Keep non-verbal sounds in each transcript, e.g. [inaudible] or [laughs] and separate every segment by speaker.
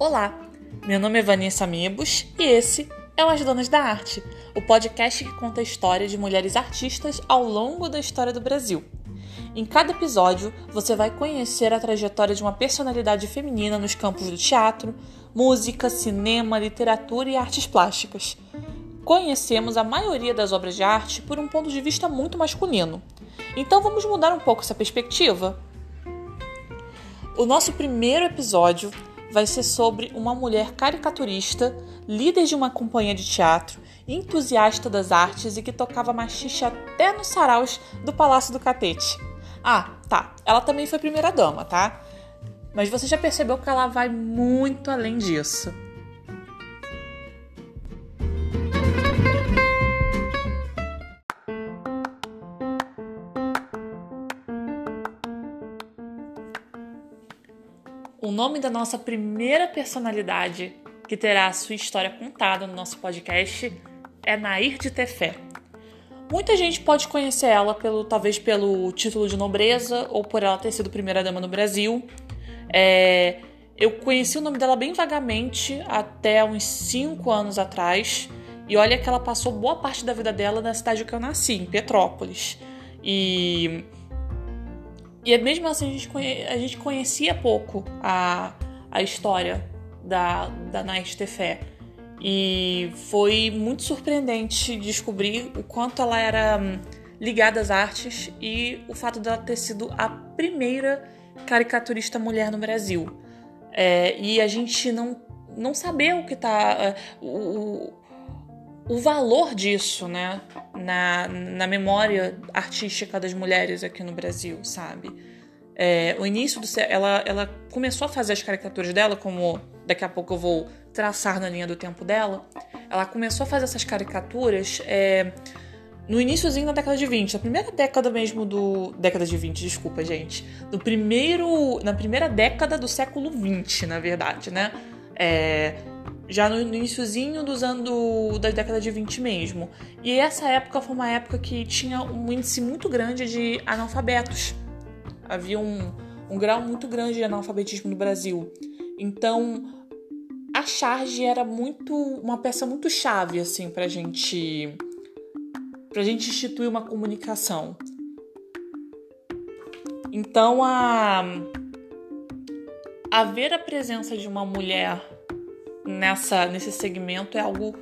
Speaker 1: Olá, meu nome é Vanessa Mibos e esse é o As Donas da Arte, o podcast que conta a história de mulheres artistas ao longo da história do Brasil. Em cada episódio, você vai conhecer a trajetória de uma personalidade feminina nos campos do teatro, música, cinema, literatura e artes plásticas. Conhecemos a maioria das obras de arte por um ponto de vista muito masculino. Então vamos mudar um pouco essa perspectiva? O nosso primeiro episódio vai ser sobre uma mulher caricaturista, líder de uma companhia de teatro, entusiasta das artes e que tocava machixe até nos saraus do Palácio do Catete. Ah, tá. Ela também foi primeira dama, tá? Mas você já percebeu que ela vai muito além disso. Nome da nossa primeira personalidade que terá a sua história contada no nosso podcast é Nair de Tefé. Muita gente pode conhecer ela pelo talvez pelo título de nobreza ou por ela ter sido primeira dama no Brasil. É, eu conheci o nome dela bem vagamente até uns 5 anos atrás. E olha que ela passou boa parte da vida dela na cidade que eu nasci, em Petrópolis. E e é mesmo assim a gente, conhe, a gente conhecia pouco a, a história da, da Night Tefé. E foi muito surpreendente descobrir o quanto ela era hum, ligada às artes e o fato dela ter sido a primeira caricaturista mulher no Brasil. É, e a gente não, não saber o que tá. Uh, o, o valor disso, né, na, na memória artística das mulheres aqui no Brasil, sabe? É, o início do ela, ela começou a fazer as caricaturas dela, como daqui a pouco eu vou traçar na linha do tempo dela. Ela começou a fazer essas caricaturas é, no iníciozinho da década de 20, na primeira década mesmo do. Década de 20, desculpa, gente. No primeiro. Na primeira década do século 20, na verdade, né? É, já no iníciozinho dos anos da década de 20 mesmo. E essa época foi uma época que tinha um índice muito grande de analfabetos. Havia um, um grau muito grande de analfabetismo no Brasil. Então, a charge era muito uma peça muito chave assim pra gente pra gente instituir uma comunicação. Então, a haver a presença de uma mulher nessa, nesse segmento é algo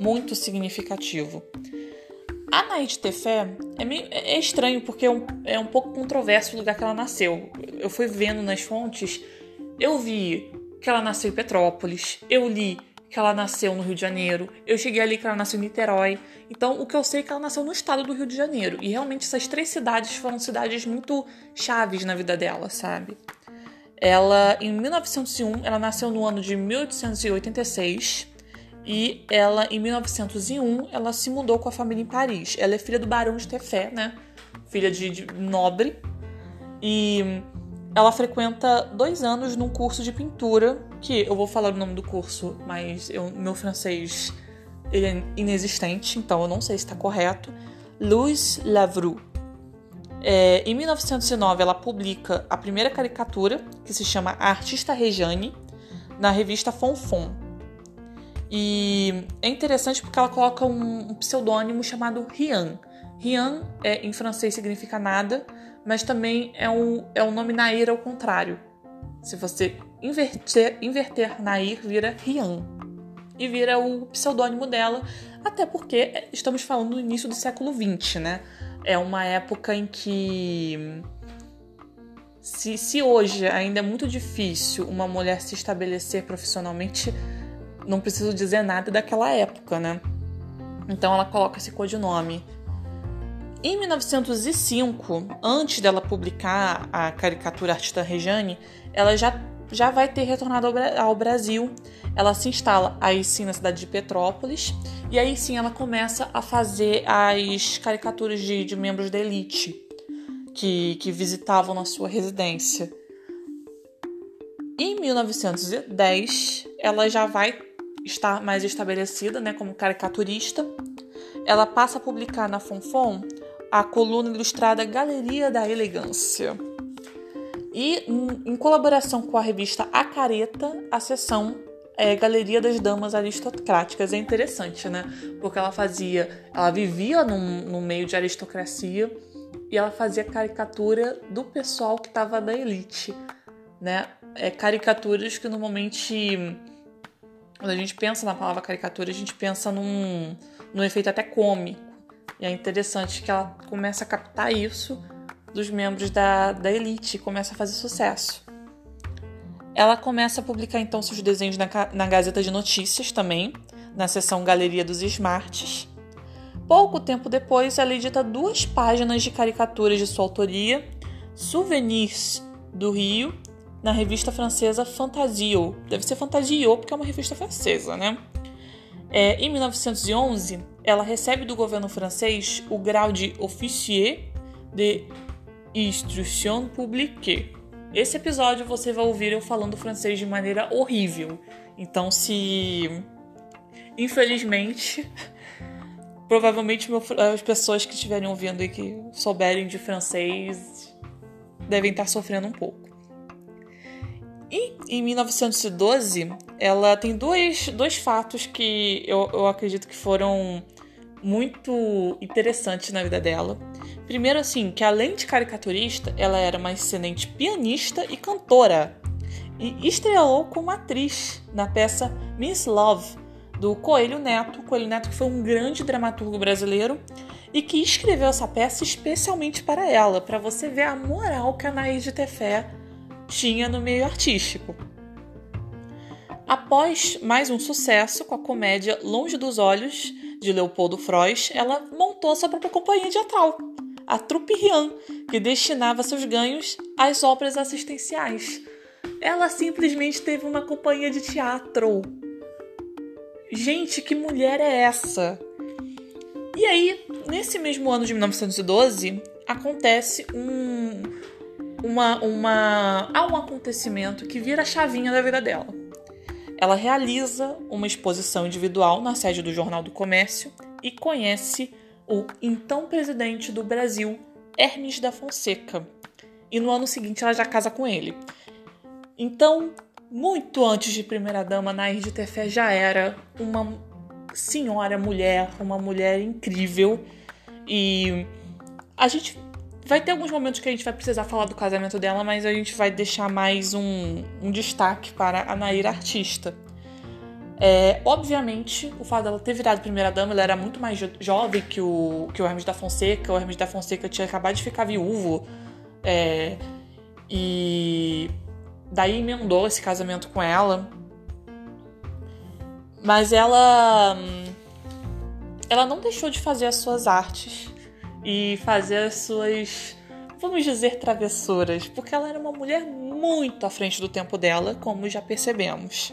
Speaker 1: muito significativo. A Naide Tefé é, meio, é estranho porque é um, é um pouco controverso o lugar que ela nasceu. Eu fui vendo nas fontes, eu vi que ela nasceu em Petrópolis, eu li que ela nasceu no Rio de Janeiro, eu cheguei ali que ela nasceu em Niterói. Então, o que eu sei é que ela nasceu no estado do Rio de Janeiro. E realmente essas três cidades foram cidades muito chaves na vida dela, sabe? Ela, em 1901, ela nasceu no ano de 1886 e ela, em 1901, ela se mudou com a família em Paris. Ela é filha do Barão de Tefé, né? Filha de, de nobre. E ela frequenta dois anos num curso de pintura, que eu vou falar o nome do curso, mas eu, meu francês ele é inexistente, então eu não sei se está correto. Louis Lavroux. É, em 1909, ela publica a primeira caricatura, que se chama A Artista Rejane, na revista Fonfon. E é interessante porque ela coloca um, um pseudônimo chamado Rian. Rian é, em francês significa nada, mas também é um, é um nome Nair ao contrário. Se você inverter, inverter Nair, vira Rian. E vira o pseudônimo dela, até porque estamos falando do início do século XX, né? É uma época em que se, se hoje ainda é muito difícil uma mulher se estabelecer profissionalmente, não preciso dizer nada daquela época, né? Então ela coloca esse codinome. Em 1905, antes dela publicar a caricatura Artista Rejane, ela já, já vai ter retornado ao, Brasil. Ela se instala aí sim na cidade de Petrópolis e aí sim ela começa a fazer as caricaturas de, de membros da elite que, que visitavam na sua residência. Em 1910, ela já vai estar mais estabelecida né, como caricaturista. Ela passa a publicar na Fonfon a coluna ilustrada Galeria da Elegância. E em colaboração com a revista A Careta, a seção é, Galeria das Damas Aristocráticas. É interessante, né? Porque ela fazia, ela vivia num, num meio de aristocracia e ela fazia caricatura do pessoal que estava da elite, né? É, caricaturas que normalmente, quando a gente pensa na palavra caricatura, a gente pensa num, num efeito até cômico. E é interessante que ela começa a captar isso dos membros da, da elite começa a fazer sucesso. Ela começa a publicar então seus desenhos na, na Gazeta de Notícias também, na seção Galeria dos Smarts. Pouco tempo depois, ela edita duas páginas de caricaturas de sua autoria, Souvenirs do Rio, na revista francesa Fantasio. Deve ser Fantasio, porque é uma revista francesa, né? É, em 1911, ela recebe do governo francês o grau de Officier de Instruction Publique, esse episódio você vai ouvir eu falando francês de maneira horrível. Então, se. Infelizmente, [laughs] provavelmente as pessoas que estiverem ouvindo e que souberem de francês devem estar sofrendo um pouco. E em 1912, ela tem dois, dois fatos que eu, eu acredito que foram muito interessantes na vida dela. Primeiro, assim, que além de caricaturista, ela era uma excelente pianista e cantora. E estreou como atriz na peça Miss Love, do Coelho Neto. Coelho Neto que foi um grande dramaturgo brasileiro e que escreveu essa peça especialmente para ela, para você ver a moral que a Anaís de Tefé tinha no meio artístico. Após mais um sucesso com a comédia Longe dos Olhos, de Leopoldo Frois, ela montou sua própria companhia teatral, a Trupe Rian, que destinava seus ganhos às obras assistenciais. Ela simplesmente teve uma companhia de teatro. Gente, que mulher é essa? E aí, nesse mesmo ano de 1912, acontece um, uma, uma, há um acontecimento que vira a chavinha da vida dela. Ela realiza uma exposição individual na sede do Jornal do Comércio e conhece o então presidente do Brasil, Hermes da Fonseca. E no ano seguinte ela já casa com ele. Então, muito antes de primeira-dama, Nair de Tefé já era uma senhora mulher, uma mulher incrível. E a gente vai ter alguns momentos que a gente vai precisar falar do casamento dela, mas a gente vai deixar mais um, um destaque para a Nair artista. É, obviamente, o fato dela ter virado primeira-dama, ela era muito mais jo jovem que o, que o Hermes da Fonseca. O Hermes da Fonseca tinha acabado de ficar viúvo. É, e daí emendou esse casamento com ela. Mas ela. Ela não deixou de fazer as suas artes e fazer as suas, vamos dizer, travessuras, porque ela era uma mulher muito à frente do tempo dela, como já percebemos.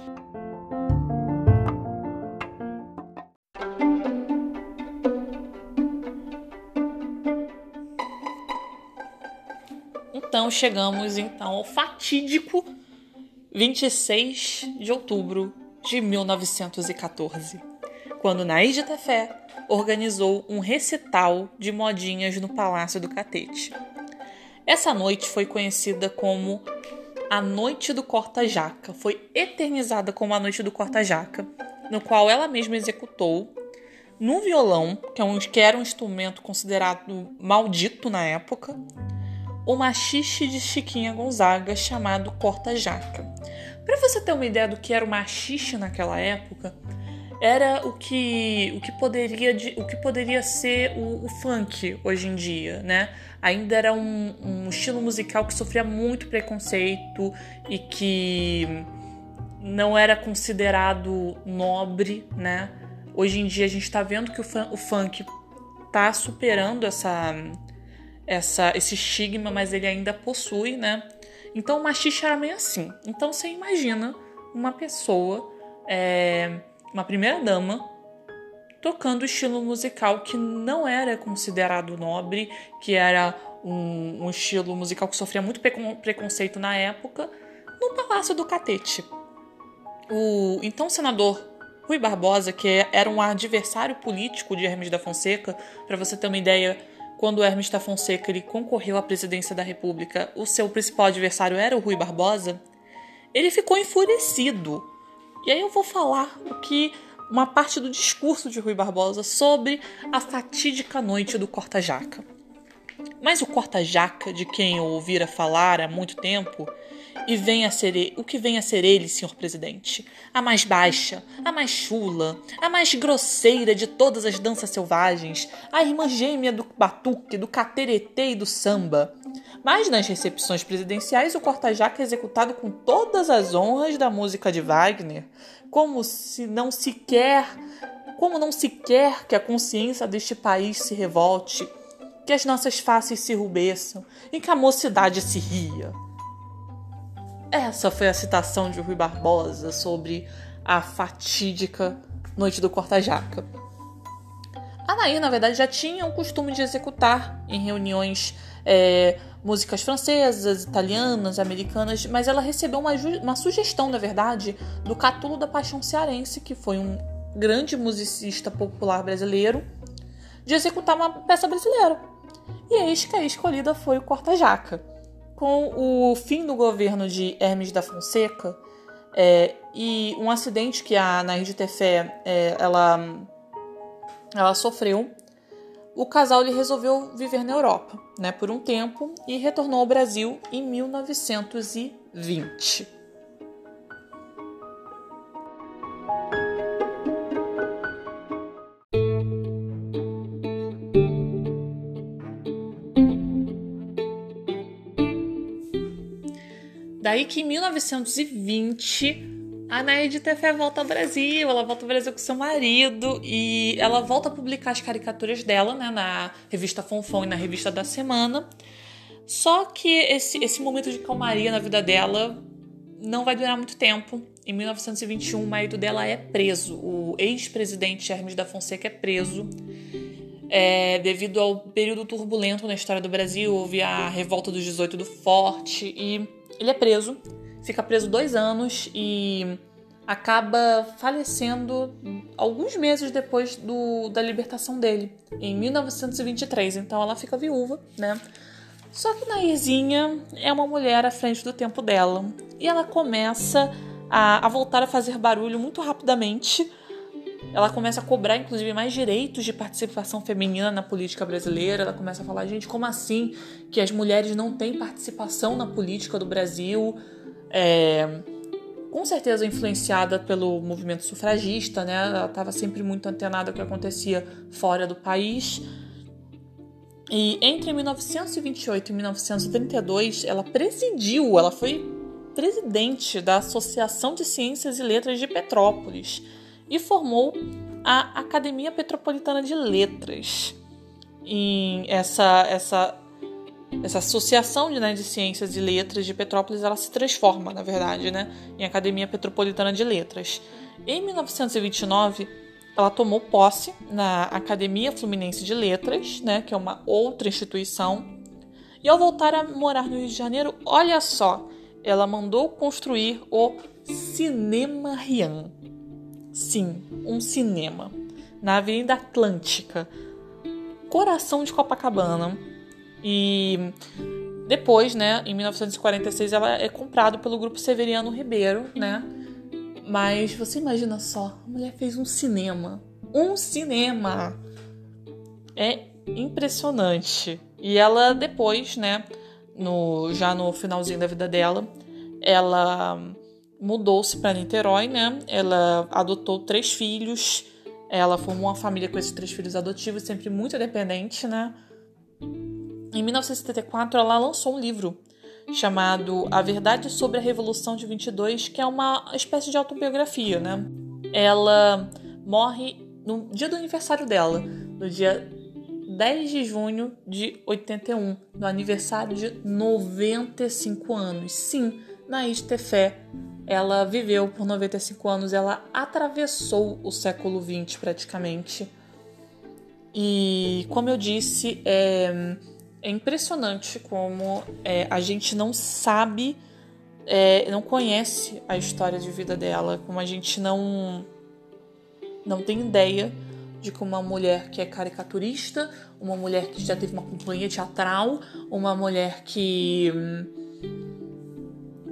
Speaker 1: Então chegamos então ao fatídico 26 de outubro de 1914, quando Naís de Tefé organizou um recital de modinhas no Palácio do Catete. Essa noite foi conhecida como a Noite do Corta-Jaca, foi eternizada como a Noite do Corta-Jaca, no qual ela mesma executou no violão, que, é que era um instrumento considerado maldito na época, o machixe de Chiquinha Gonzaga chamado corta-jaca. Para você ter uma ideia do que era o machixe naquela época, era o que, o que, poderia, o que poderia ser o, o funk hoje em dia, né? Ainda era um, um estilo musical que sofria muito preconceito e que não era considerado nobre, né? Hoje em dia a gente está vendo que o, o funk está superando essa, essa, esse estigma, mas ele ainda possui, né? Então o machixe era meio assim. Então você imagina uma pessoa, é, uma primeira dama, tocando estilo musical que não era considerado nobre, que era um, um estilo musical que sofria muito preconceito na época, no Palácio do Catete. O então senador Rui Barbosa, que era um adversário político de Hermes da Fonseca, para você ter uma ideia, quando Hermes da Fonseca ele concorreu à presidência da República, o seu principal adversário era o Rui Barbosa, ele ficou enfurecido. E aí eu vou falar o que uma parte do discurso de Rui Barbosa sobre a fatídica noite do corta-jaca. Mas o corta-jaca, de quem eu ouvira falar há muito tempo, e vem a ser o que vem a ser ele, senhor presidente, a mais baixa, a mais chula, a mais grosseira de todas as danças selvagens, a irmã gêmea do batuque, do cateretê e do samba. Mas nas recepções presidenciais o corta-jaca é executado com todas as honras da música de Wagner, como se não se quer, como não se quer que a consciência deste país se revolte, que as nossas faces se rubeçam e que a mocidade se ria. Essa foi a citação de Rui Barbosa sobre a fatídica Noite do Corta-Jaca. A Nair, na verdade, já tinha o costume de executar em reuniões é, músicas francesas, italianas, americanas, mas ela recebeu uma, uma sugestão, na verdade, do Catulo da Paixão Cearense, que foi um grande musicista popular brasileiro, de executar uma peça brasileira. E eis que a escolhida foi o Corta-Jaca. Com o fim do governo de Hermes da Fonseca é, e um acidente que a Nair de Tefé é, ela, ela sofreu, o casal ele resolveu viver na Europa né, por um tempo e retornou ao Brasil em 1920. Que em 1920 a Naide Tefé volta ao Brasil, ela volta ao Brasil com seu marido e ela volta a publicar as caricaturas dela, né, na revista Fonfon e na revista da Semana. Só que esse, esse momento de calmaria na vida dela não vai durar muito tempo. Em 1921, o marido dela é preso. O ex-presidente Hermes da Fonseca é preso. É, devido ao período turbulento na história do Brasil, houve a revolta dos 18 do Forte e ele é preso, fica preso dois anos e acaba falecendo alguns meses depois do, da libertação dele, em 1923. Então ela fica viúva, né? Só que Nairzinha é uma mulher à frente do tempo dela e ela começa a, a voltar a fazer barulho muito rapidamente ela começa a cobrar, inclusive, mais direitos de participação feminina na política brasileira. Ela começa a falar, gente, como assim que as mulheres não têm participação na política do Brasil? É, com certeza influenciada pelo movimento sufragista, né? Ela estava sempre muito antenada ao que acontecia fora do país. E entre 1928 e 1932, ela presidiu, ela foi presidente da Associação de Ciências e Letras de Petrópolis e formou a Academia Petropolitana de Letras. E essa, essa, essa associação de, né, de ciências e letras de Petrópolis ela se transforma, na verdade, né, em Academia Petropolitana de Letras. Em 1929, ela tomou posse na Academia Fluminense de Letras, né, que é uma outra instituição. E ao voltar a morar no Rio de Janeiro, olha só, ela mandou construir o Cinema Rian. Sim, um cinema. Na Avenida Atlântica, coração de Copacabana. E depois, né, em 1946, ela é comprada pelo grupo Severiano Ribeiro, né? Mas você imagina só, a mulher fez um cinema. Um cinema! É impressionante. E ela depois, né, no, já no finalzinho da vida dela, ela mudou-se para Niterói, né? Ela adotou três filhos. Ela formou uma família com esses três filhos adotivos, sempre muito independente, né? Em 1974, ela lançou um livro chamado A Verdade sobre a Revolução de 22, que é uma espécie de autobiografia, né? Ela morre no dia do aniversário dela, no dia 10 de junho de 81, no aniversário de 95 anos. Sim, Naís Tefé ela viveu por 95 anos, ela atravessou o século XX praticamente. E, como eu disse, é, é impressionante como é, a gente não sabe, é, não conhece a história de vida dela, como a gente não, não tem ideia de que uma mulher que é caricaturista, uma mulher que já teve uma companhia teatral, uma mulher que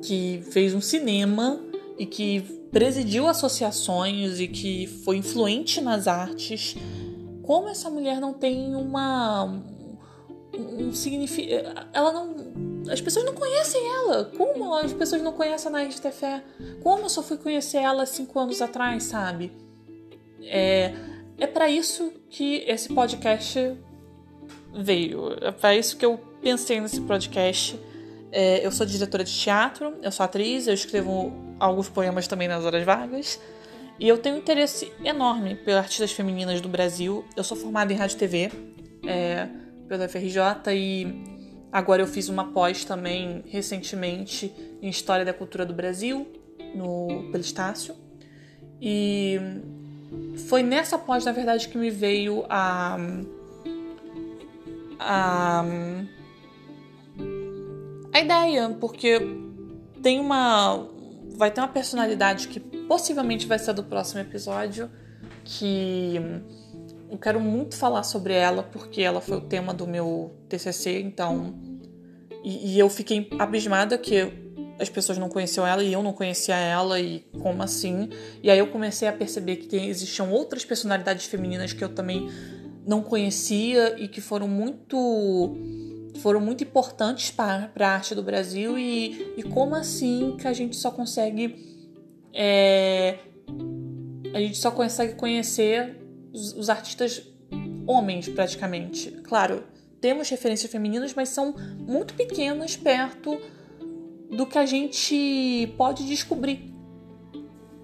Speaker 1: que fez um cinema e que presidiu associações e que foi influente nas artes, como essa mulher não tem uma um significado, ela não as pessoas não conhecem ela. Como as pessoas não conhecem a Naís Tefé? Como eu só fui conhecer ela cinco anos atrás, sabe? É, é para isso que esse podcast veio. É para isso que eu pensei nesse podcast. É, eu sou diretora de teatro, eu sou atriz, eu escrevo alguns poemas também nas horas vagas. E eu tenho um interesse enorme pelas artistas femininas do Brasil. Eu sou formada em rádio e TV é, pela FRJ e agora eu fiz uma pós também recentemente em História da Cultura do Brasil, no Pelistácio. E foi nessa pós, na verdade, que me veio a. a. a ideia, porque tem uma. vai ter uma personalidade que possivelmente vai ser do próximo episódio, que eu quero muito falar sobre ela, porque ela foi o tema do meu TCC, então. E, e eu fiquei abismada que as pessoas não conheciam ela e eu não conhecia ela e como assim? E aí eu comecei a perceber que tem, existiam outras personalidades femininas que eu também não conhecia e que foram muito foram muito importantes para a arte do Brasil e, e como assim que a gente só consegue é, a gente só consegue conhecer os, os artistas homens praticamente. Claro, temos referências femininas, mas são muito pequenas perto do que a gente pode descobrir.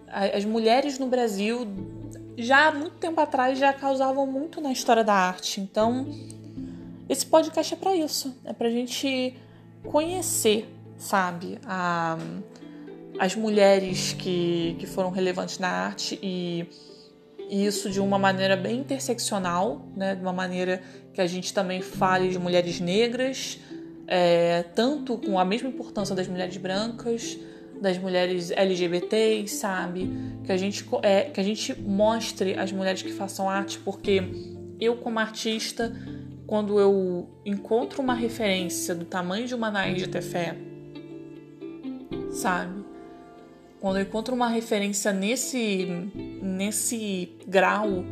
Speaker 1: As mulheres no Brasil já há muito tempo atrás já causavam muito na história da arte. Então, esse podcast é para isso, é para a gente conhecer, sabe, a, as mulheres que, que foram relevantes na arte e, e isso de uma maneira bem interseccional, né, de uma maneira que a gente também fale de mulheres negras, é, tanto com a mesma importância das mulheres brancas, das mulheres LGBTs, sabe? Que a gente, é, que a gente mostre as mulheres que façam arte, porque eu, como artista, quando eu encontro uma referência do tamanho de uma Nair de Tefé, sabe? Quando eu encontro uma referência nesse, nesse grau,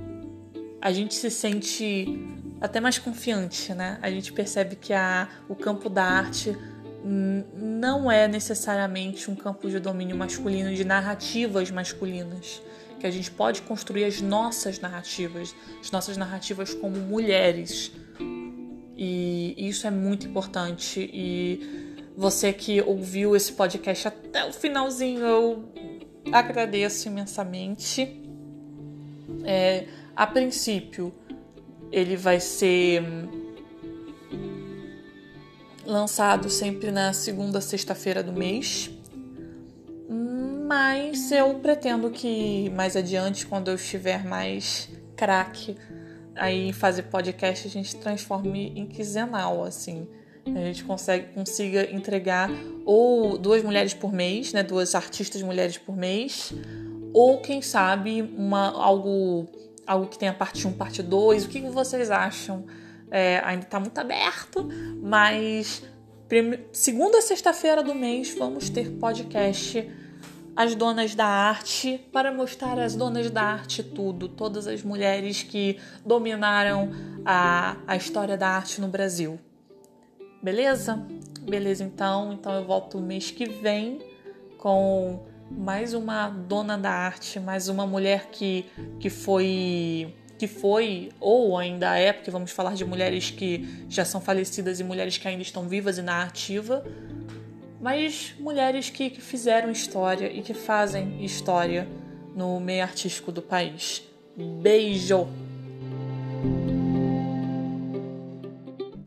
Speaker 1: a gente se sente até mais confiante, né? A gente percebe que a, o campo da arte não é necessariamente um campo de domínio masculino, de narrativas masculinas. Que a gente pode construir as nossas narrativas, as nossas narrativas como mulheres. E isso é muito importante. E você que ouviu esse podcast até o finalzinho, eu agradeço imensamente. É, a princípio, ele vai ser lançado sempre na segunda sexta-feira do mês. Mas eu pretendo que mais adiante, quando eu estiver mais craque aí em fazer podcast, a gente transforme em quinzenal, assim. A gente consegue, consiga entregar ou duas mulheres por mês, né? Duas artistas mulheres por mês, ou quem sabe uma algo algo que tenha parte 1, parte 2. O que vocês acham? É, ainda está muito aberto, mas segunda sexta-feira do mês vamos ter podcast As Donas da Arte para mostrar as donas da arte tudo, todas as mulheres que dominaram a, a história da arte no Brasil. Beleza? Beleza, então. Então eu volto mês que vem com mais uma dona da arte, mais uma mulher que, que foi que foi ou ainda é, porque vamos falar de mulheres que já são falecidas e mulheres que ainda estão vivas e na ativa, mas mulheres que, que fizeram história e que fazem história no meio artístico do país. Beijo!